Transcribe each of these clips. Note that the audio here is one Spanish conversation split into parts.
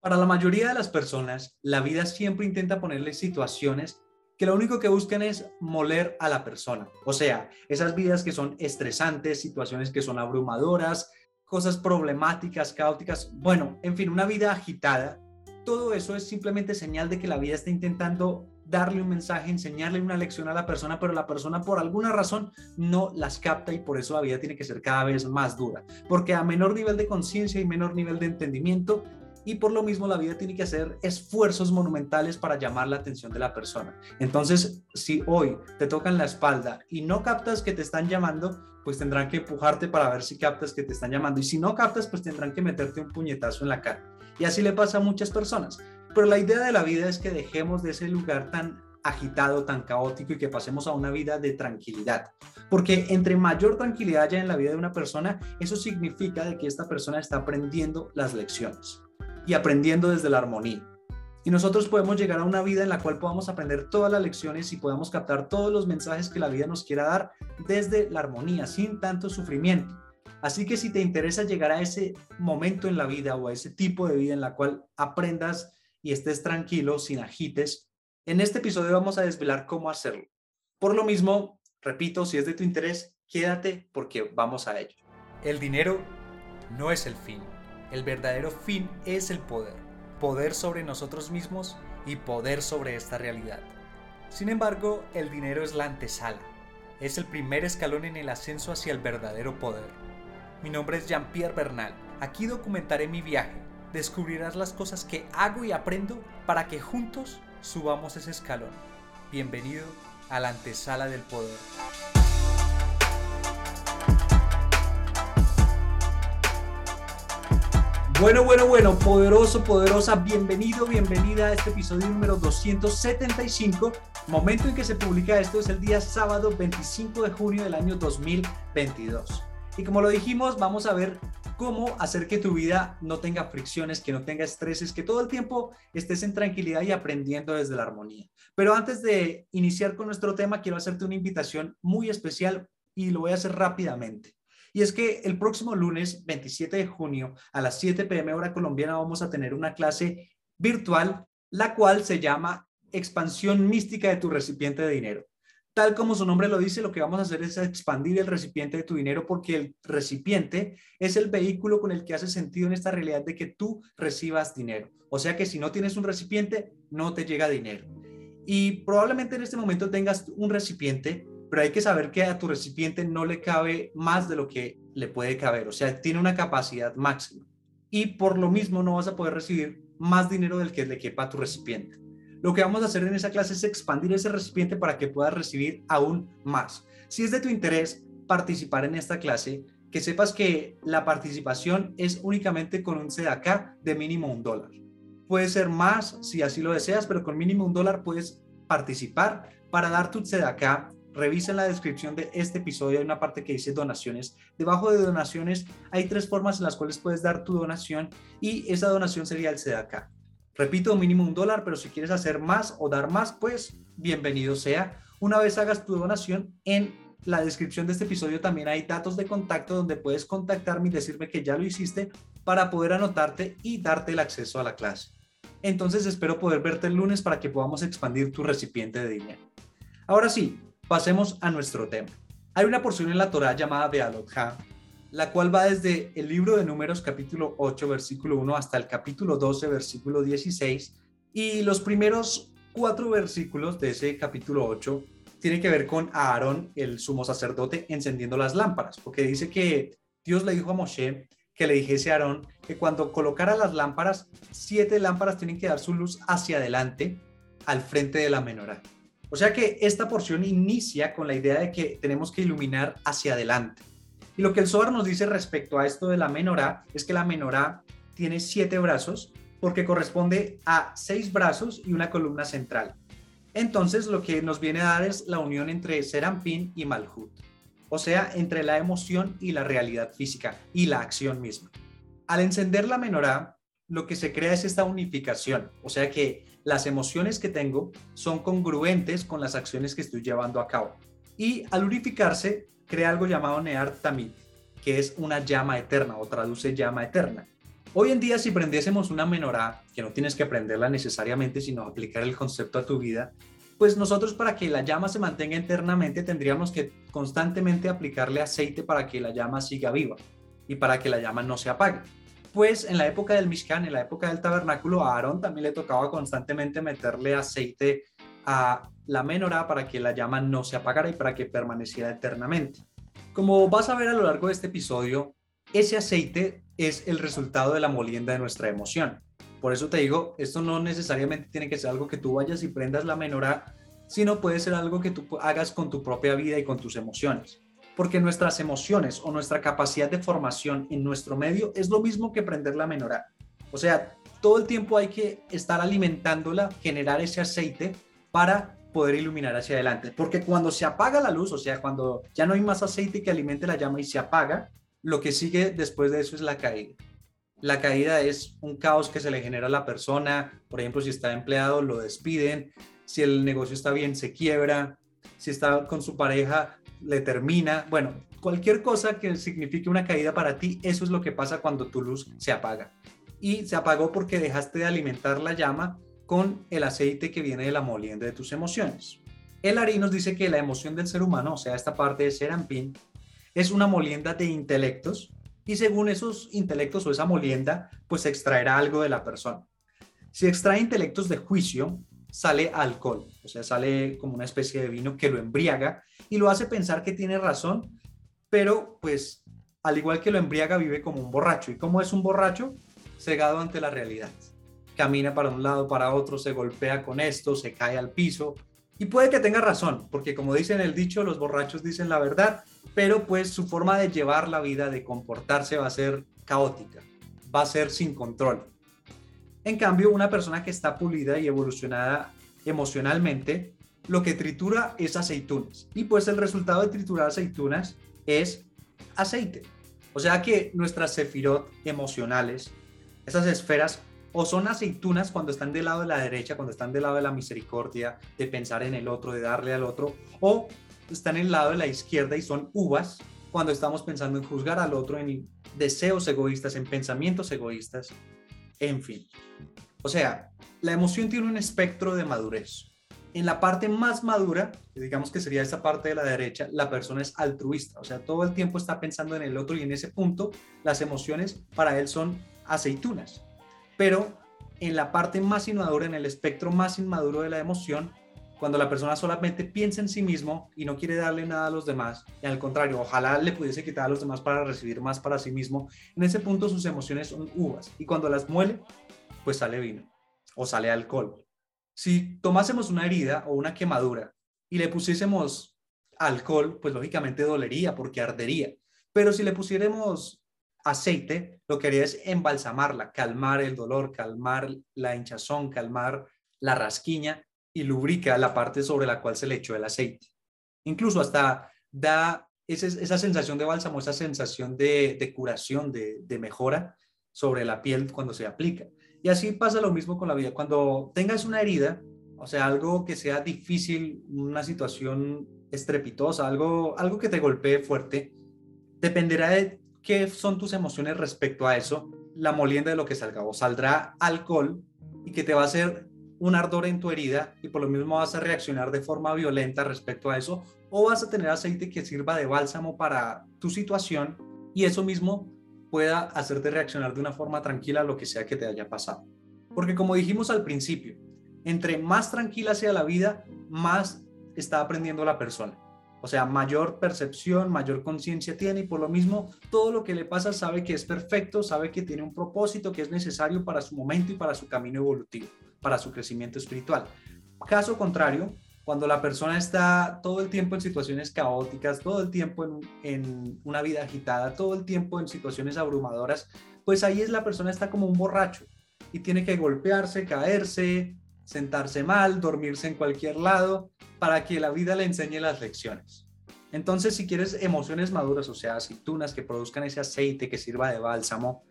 Para la mayoría de las personas, la vida siempre intenta ponerle situaciones que lo único que buscan es moler a la persona. O sea, esas vidas que son estresantes, situaciones que son abrumadoras, cosas problemáticas, caóticas, bueno, en fin, una vida agitada. Todo eso es simplemente señal de que la vida está intentando darle un mensaje, enseñarle una lección a la persona, pero la persona por alguna razón no las capta y por eso la vida tiene que ser cada vez más dura. Porque a menor nivel de conciencia y menor nivel de entendimiento, y por lo mismo la vida tiene que hacer esfuerzos monumentales para llamar la atención de la persona. Entonces, si hoy te tocan la espalda y no captas que te están llamando, pues tendrán que empujarte para ver si captas que te están llamando. Y si no captas, pues tendrán que meterte un puñetazo en la cara. Y así le pasa a muchas personas. Pero la idea de la vida es que dejemos de ese lugar tan agitado, tan caótico y que pasemos a una vida de tranquilidad. Porque entre mayor tranquilidad haya en la vida de una persona, eso significa de que esta persona está aprendiendo las lecciones y aprendiendo desde la armonía. Y nosotros podemos llegar a una vida en la cual podamos aprender todas las lecciones y podamos captar todos los mensajes que la vida nos quiera dar desde la armonía, sin tanto sufrimiento. Así que si te interesa llegar a ese momento en la vida o a ese tipo de vida en la cual aprendas y estés tranquilo, sin agites, en este episodio vamos a desvelar cómo hacerlo. Por lo mismo, repito, si es de tu interés, quédate porque vamos a ello. El dinero no es el fin el verdadero fin es el poder, poder sobre nosotros mismos y poder sobre esta realidad. Sin embargo, el dinero es la antesala, es el primer escalón en el ascenso hacia el verdadero poder. Mi nombre es Jean-Pierre Bernal, aquí documentaré mi viaje, descubrirás las cosas que hago y aprendo para que juntos subamos ese escalón. Bienvenido a la antesala del poder. Bueno, bueno, bueno, poderoso, poderosa, bienvenido, bienvenida a este episodio número 275. Momento en que se publica esto es el día sábado 25 de junio del año 2022. Y como lo dijimos, vamos a ver cómo hacer que tu vida no tenga fricciones, que no tenga estreses, que todo el tiempo estés en tranquilidad y aprendiendo desde la armonía. Pero antes de iniciar con nuestro tema, quiero hacerte una invitación muy especial y lo voy a hacer rápidamente. Y es que el próximo lunes 27 de junio a las 7 pm hora colombiana vamos a tener una clase virtual, la cual se llama Expansión Mística de tu recipiente de dinero. Tal como su nombre lo dice, lo que vamos a hacer es expandir el recipiente de tu dinero porque el recipiente es el vehículo con el que hace sentido en esta realidad de que tú recibas dinero. O sea que si no tienes un recipiente, no te llega dinero. Y probablemente en este momento tengas un recipiente pero hay que saber que a tu recipiente no le cabe más de lo que le puede caber, o sea, tiene una capacidad máxima. Y por lo mismo no vas a poder recibir más dinero del que le quepa a tu recipiente. Lo que vamos a hacer en esa clase es expandir ese recipiente para que puedas recibir aún más. Si es de tu interés participar en esta clase, que sepas que la participación es únicamente con un CDK de mínimo un dólar. Puede ser más si así lo deseas, pero con mínimo un dólar puedes participar para dar tu CDK Revisa en la descripción de este episodio, hay una parte que dice donaciones. Debajo de donaciones hay tres formas en las cuales puedes dar tu donación y esa donación sería el CDK. Repito, mínimo un dólar, pero si quieres hacer más o dar más, pues bienvenido sea. Una vez hagas tu donación, en la descripción de este episodio también hay datos de contacto donde puedes contactarme y decirme que ya lo hiciste para poder anotarte y darte el acceso a la clase. Entonces espero poder verte el lunes para que podamos expandir tu recipiente de dinero. Ahora sí, Pasemos a nuestro tema. Hay una porción en la Torah llamada Bealot la cual va desde el libro de números capítulo 8 versículo 1 hasta el capítulo 12 versículo 16 y los primeros cuatro versículos de ese capítulo 8 tiene que ver con Aarón, el sumo sacerdote, encendiendo las lámparas, porque dice que Dios le dijo a Moshe que le dijese a Aarón que cuando colocara las lámparas, siete lámparas tienen que dar su luz hacia adelante, al frente de la menorá. O sea que esta porción inicia con la idea de que tenemos que iluminar hacia adelante. Y lo que el Zohar nos dice respecto a esto de la menorá es que la menorá tiene siete brazos porque corresponde a seis brazos y una columna central. Entonces lo que nos viene a dar es la unión entre Serampín y Malhut, o sea, entre la emoción y la realidad física y la acción misma. Al encender la menorá, lo que se crea es esta unificación, o sea que las emociones que tengo son congruentes con las acciones que estoy llevando a cabo. Y al unificarse, crea algo llamado Near Tamid, que es una llama eterna o traduce llama eterna. Hoy en día, si prendiésemos una menorá, que no tienes que prenderla necesariamente, sino aplicar el concepto a tu vida, pues nosotros para que la llama se mantenga eternamente tendríamos que constantemente aplicarle aceite para que la llama siga viva y para que la llama no se apague. Pues en la época del Mishkan, en la época del tabernáculo, a Aarón también le tocaba constantemente meterle aceite a la menorá para que la llama no se apagara y para que permaneciera eternamente. Como vas a ver a lo largo de este episodio, ese aceite es el resultado de la molienda de nuestra emoción. Por eso te digo, esto no necesariamente tiene que ser algo que tú vayas y prendas la menorá, sino puede ser algo que tú hagas con tu propia vida y con tus emociones. Porque nuestras emociones o nuestra capacidad de formación en nuestro medio es lo mismo que prender la menorá. O sea, todo el tiempo hay que estar alimentándola, generar ese aceite para poder iluminar hacia adelante. Porque cuando se apaga la luz, o sea, cuando ya no hay más aceite que alimente la llama y se apaga, lo que sigue después de eso es la caída. La caída es un caos que se le genera a la persona, por ejemplo, si está empleado, lo despiden, si el negocio está bien, se quiebra, si está con su pareja, le termina, bueno, cualquier cosa que signifique una caída para ti, eso es lo que pasa cuando tu luz se apaga. Y se apagó porque dejaste de alimentar la llama con el aceite que viene de la molienda de tus emociones. El Ari nos dice que la emoción del ser humano, o sea, esta parte de Serampín, es una molienda de intelectos y según esos intelectos o esa molienda, pues extraerá algo de la persona. Si extrae intelectos de juicio, sale alcohol, o sea, sale como una especie de vino que lo embriaga y lo hace pensar que tiene razón, pero pues al igual que lo embriaga, vive como un borracho. ¿Y cómo es un borracho? Cegado ante la realidad. Camina para un lado, para otro, se golpea con esto, se cae al piso. Y puede que tenga razón, porque como dice en el dicho, los borrachos dicen la verdad, pero pues su forma de llevar la vida, de comportarse va a ser caótica, va a ser sin control. En cambio, una persona que está pulida y evolucionada emocionalmente, lo que tritura es aceitunas. Y pues el resultado de triturar aceitunas es aceite. O sea que nuestras sefirot emocionales, esas esferas, o son aceitunas cuando están del lado de la derecha, cuando están del lado de la misericordia, de pensar en el otro, de darle al otro, o están en el lado de la izquierda y son uvas cuando estamos pensando en juzgar al otro, en deseos egoístas, en pensamientos egoístas, en fin. O sea, la emoción tiene un espectro de madurez. En la parte más madura, digamos que sería esta parte de la derecha, la persona es altruista, o sea, todo el tiempo está pensando en el otro y en ese punto las emociones para él son aceitunas. Pero en la parte más inmadura, en el espectro más inmaduro de la emoción, cuando la persona solamente piensa en sí mismo y no quiere darle nada a los demás, y al contrario, ojalá le pudiese quitar a los demás para recibir más para sí mismo, en ese punto sus emociones son uvas y cuando las muele, pues sale vino o sale alcohol. Si tomásemos una herida o una quemadura y le pusiésemos alcohol, pues lógicamente dolería porque ardería. Pero si le pusiéramos aceite, lo que haría es embalsamarla, calmar el dolor, calmar la hinchazón, calmar la rasquiña y lubrica la parte sobre la cual se le echó el aceite. Incluso hasta da esa, sensación de bálsamo, esa sensación de, curación, de, de, mejora sobre la piel cuando se aplica. Y así pasa lo mismo con la vida. Cuando tengas una herida, o sea, algo que sea difícil, una situación estrepitosa, algo, algo que te golpee fuerte, dependerá de qué son tus emociones respecto a eso, la molienda de lo que salga. O saldrá alcohol y que te va a hacer un ardor en tu herida y por lo mismo vas a reaccionar de forma violenta respecto a eso, o vas a tener aceite que sirva de bálsamo para tu situación y eso mismo pueda hacerte reaccionar de una forma tranquila a lo que sea que te haya pasado. Porque como dijimos al principio, entre más tranquila sea la vida, más está aprendiendo la persona. O sea, mayor percepción, mayor conciencia tiene y por lo mismo todo lo que le pasa sabe que es perfecto, sabe que tiene un propósito que es necesario para su momento y para su camino evolutivo, para su crecimiento espiritual. Caso contrario, cuando la persona está todo el tiempo en situaciones caóticas, todo el tiempo en, una vida agitada, todo el tiempo en situaciones abrumadoras, pues ahí es la persona está como un borracho y tiene que golpearse, caerse, sentarse mal, dormirse en cualquier lado, para que la vida le enseñe las lecciones. Entonces, si quieres emociones maduras, o sea, aceitunas que produzcan ese aceite que sirva de bálsamo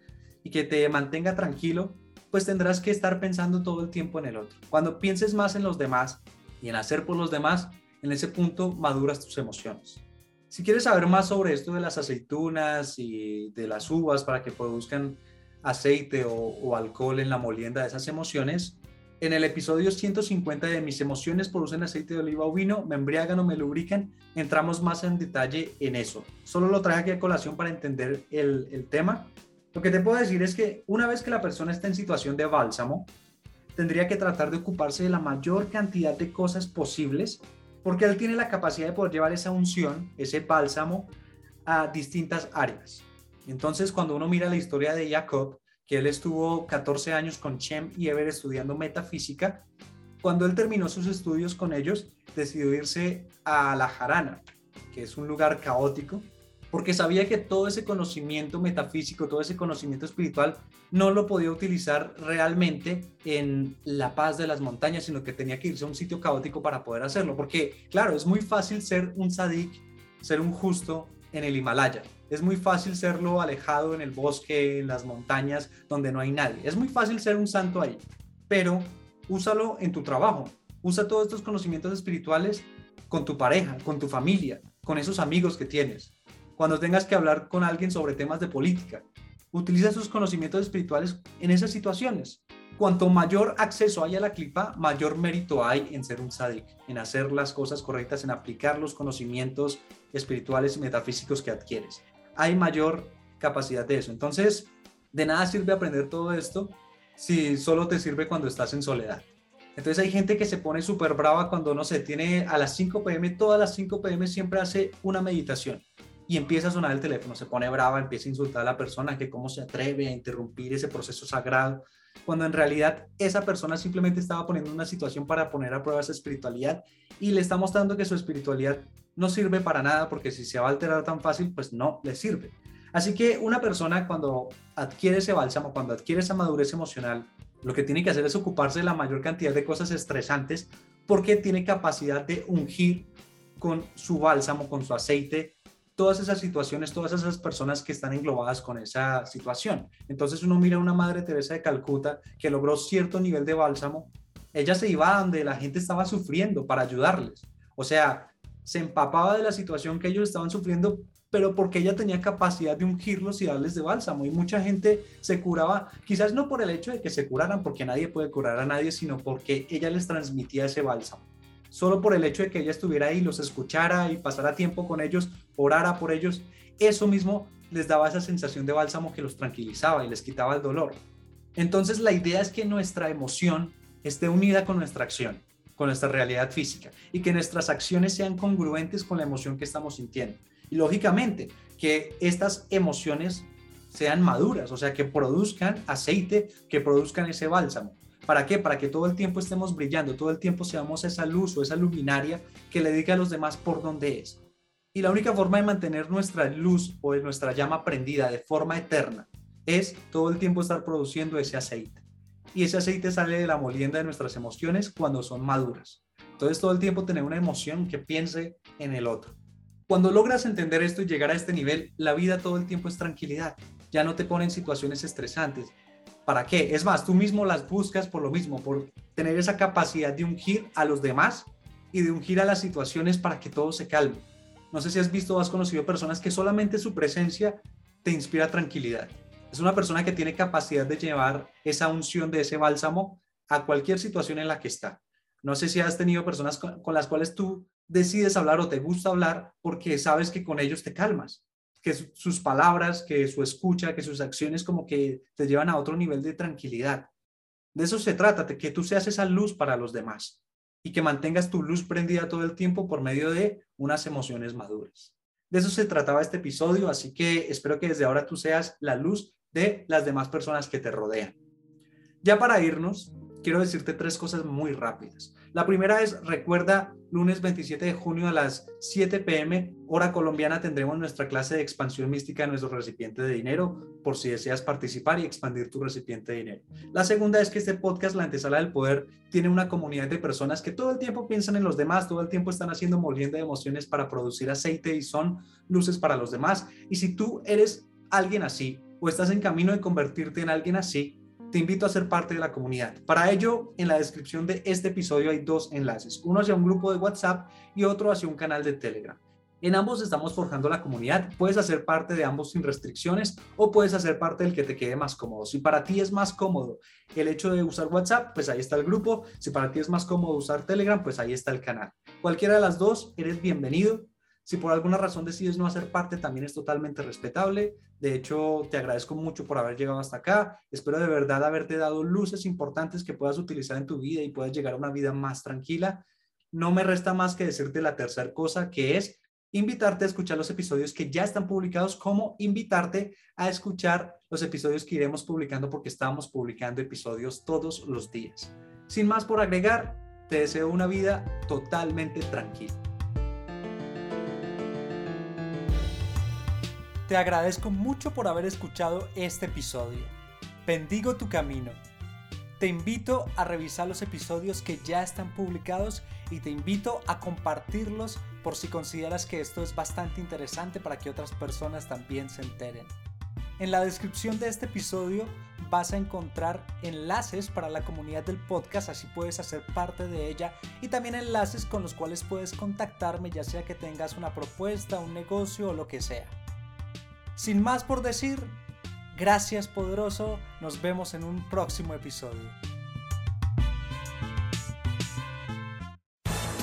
y que te mantenga tranquilo, pues tendrás que estar pensando todo el tiempo en el otro. Cuando pienses más en los demás y en hacer por los demás, en ese punto maduras tus emociones. Si quieres saber más sobre esto de las aceitunas y de las uvas para que produzcan aceite o, alcohol en la molienda de esas emociones, en el episodio 150 de Mis emociones producen aceite de oliva o vino, me embriagan o me lubrican, entramos más en detalle en eso. Solo lo traje aquí a colación para entender el tema. Lo que te puedo decir es que una vez que la persona está en situación de bálsamo, tendría que tratar de ocuparse de la mayor cantidad de cosas posibles, porque él tiene la capacidad de poder llevar esa unción, ese bálsamo, a distintas áreas. Entonces, cuando uno mira la historia de Jacob, que él estuvo 14 años con Chem y Ever estudiando metafísica. Cuando él terminó sus estudios con ellos, decidió irse a La Jarana, que es un lugar caótico, porque sabía que todo ese conocimiento metafísico, todo ese conocimiento espiritual, no lo podía utilizar realmente en la paz de las montañas, sino que tenía que irse a un sitio caótico para poder hacerlo. Porque, claro, es muy fácil ser un sadik, ser un justo en el Himalaya, es muy fácil serlo alejado en el bosque, en las montañas, donde no hay nadie. Es muy fácil ser un santo ahí, pero úsalo en tu trabajo. Usa todos estos conocimientos espirituales con tu pareja, con tu familia, con esos amigos que tienes. Cuando tengas que hablar con alguien sobre temas de política, utiliza esos conocimientos espirituales en esas situaciones. Cuanto mayor acceso hay a la clipa, mayor mérito hay en ser un sadik, en hacer las cosas correctas, en aplicar los conocimientos espirituales y metafísicos que adquieres hay mayor capacidad de eso. Entonces, de nada sirve aprender todo esto si solo te sirve cuando estás en soledad. Entonces hay gente que se pone súper brava cuando, no se tiene a las 5 pm, todas las 5 pm siempre hace una meditación y empieza a sonar el teléfono, se pone brava, empieza a insultar a la persona, que cómo se atreve a interrumpir ese proceso sagrado, cuando en realidad esa persona simplemente estaba poniendo una situación para poner a prueba esa espiritualidad y le está mostrando que su espiritualidad no sirve para nada porque si se va a alterar tan fácil, pues no le sirve. Así que una persona cuando adquiere ese bálsamo, cuando adquiere esa madurez emocional, lo que tiene que hacer es ocuparse de la mayor cantidad de cosas estresantes porque tiene capacidad de ungir con su bálsamo, con su aceite, todas esas situaciones, todas esas personas que están englobadas con esa situación. Entonces uno mira a una Madre Teresa de Calcuta que logró cierto nivel de bálsamo, ella se iba donde la gente estaba sufriendo para ayudarles. O sea, se empapaba de la situación que ellos estaban sufriendo, pero porque ella tenía capacidad de ungirlos y darles de bálsamo. Y mucha gente se curaba, quizás no por el hecho de que se curaran, porque nadie puede curar a nadie, sino porque ella les transmitía ese bálsamo solo por el hecho de que ella estuviera ahí, los escuchara y pasara tiempo con ellos, orara por ellos, eso mismo les daba esa sensación de bálsamo que los tranquilizaba y les quitaba el dolor. Entonces la idea es que nuestra emoción esté unida con nuestra acción, con nuestra realidad física y que nuestras acciones sean congruentes con la emoción que estamos sintiendo. Y lógicamente que estas emociones sean maduras, o sea, que produzcan aceite, que produzcan ese bálsamo. ¿Para qué? Para que todo el tiempo estemos brillando, todo el tiempo seamos esa luz o esa luminaria que le diga a los demás por dónde es. Y la única forma de mantener nuestra luz o nuestra llama prendida de forma eterna es todo el tiempo estar produciendo ese aceite. Y ese aceite sale de la molienda de nuestras emociones cuando son maduras. Entonces todo el tiempo tener una emoción que piense en el otro. Cuando logras entender esto y llegar a este nivel, la vida todo el tiempo es tranquilidad. Ya no te ponen situaciones estresantes, ¿Para qué? Es más, tú mismo las buscas por lo mismo, por tener esa capacidad de ungir a los demás y de ungir a las situaciones para que todo se calme. No sé si has visto o has conocido personas que solamente su presencia te inspira tranquilidad. Es una persona que tiene capacidad de llevar esa unción de ese bálsamo a cualquier situación en la que está. No sé si has tenido personas con, las cuales tú decides hablar o te gusta hablar porque sabes que con ellos te calmas. Que sus palabras, que su escucha, que sus acciones como que te llevan a otro nivel de tranquilidad. De eso se trata, de que tú seas esa luz para los demás y que mantengas tu luz prendida todo el tiempo por medio de unas emociones maduras. De eso se trataba este episodio, así que espero que desde ahora tú seas la luz de las demás personas que te rodean. Ya para irnos, quiero decirte tres cosas muy rápidas. La primera es, recuerda, lunes 27 de junio a las 7 pm, hora colombiana, tendremos nuestra clase de expansión mística de nuestro recipiente de dinero, por si deseas participar y expandir tu recipiente de dinero. La segunda es que este podcast, La Antesala del Poder, tiene una comunidad de personas que todo el tiempo piensan en los demás, todo el tiempo están haciendo molienda de emociones para producir aceite y son luces para los demás. Y si tú eres alguien así o estás en camino de convertirte en alguien así, te invito a ser parte de la comunidad. Para ello, en la descripción de este episodio hay dos enlaces, uno hacia un grupo de WhatsApp y otro hacia un canal de Telegram. En ambos estamos forjando la comunidad. Puedes hacer parte de ambos sin restricciones o puedes hacer parte del que te quede más cómodo. Si para ti es más cómodo el hecho de usar WhatsApp, pues ahí está el grupo. Si para ti es más cómodo usar Telegram, pues ahí está el canal. Cualquiera de las dos, eres bienvenido. Si por alguna razón decides no hacer parte, también es totalmente respetable. De hecho, te agradezco mucho por haber llegado hasta acá. Espero de verdad haberte dado luces importantes que puedas utilizar en tu vida y puedas llegar a una vida más tranquila. No me resta más que decirte la tercera cosa, que es invitarte a escuchar los episodios que ya están publicados, como invitarte a escuchar los episodios que iremos publicando porque estamos publicando episodios todos los días. Sin más por agregar, te deseo una vida totalmente tranquila. Te agradezco mucho por haber escuchado este episodio. Bendigo tu camino. Te invito a revisar los episodios que ya están publicados y te invito a compartirlos por si consideras que esto es bastante interesante para que otras personas también se enteren. En la descripción de este episodio vas a encontrar enlaces para la comunidad del podcast, así puedes hacer parte de ella y también enlaces con los cuales puedes contactarme ya sea que tengas una propuesta, un negocio o lo que sea. Sin más por decir, gracias poderoso, nos vemos en un próximo episodio.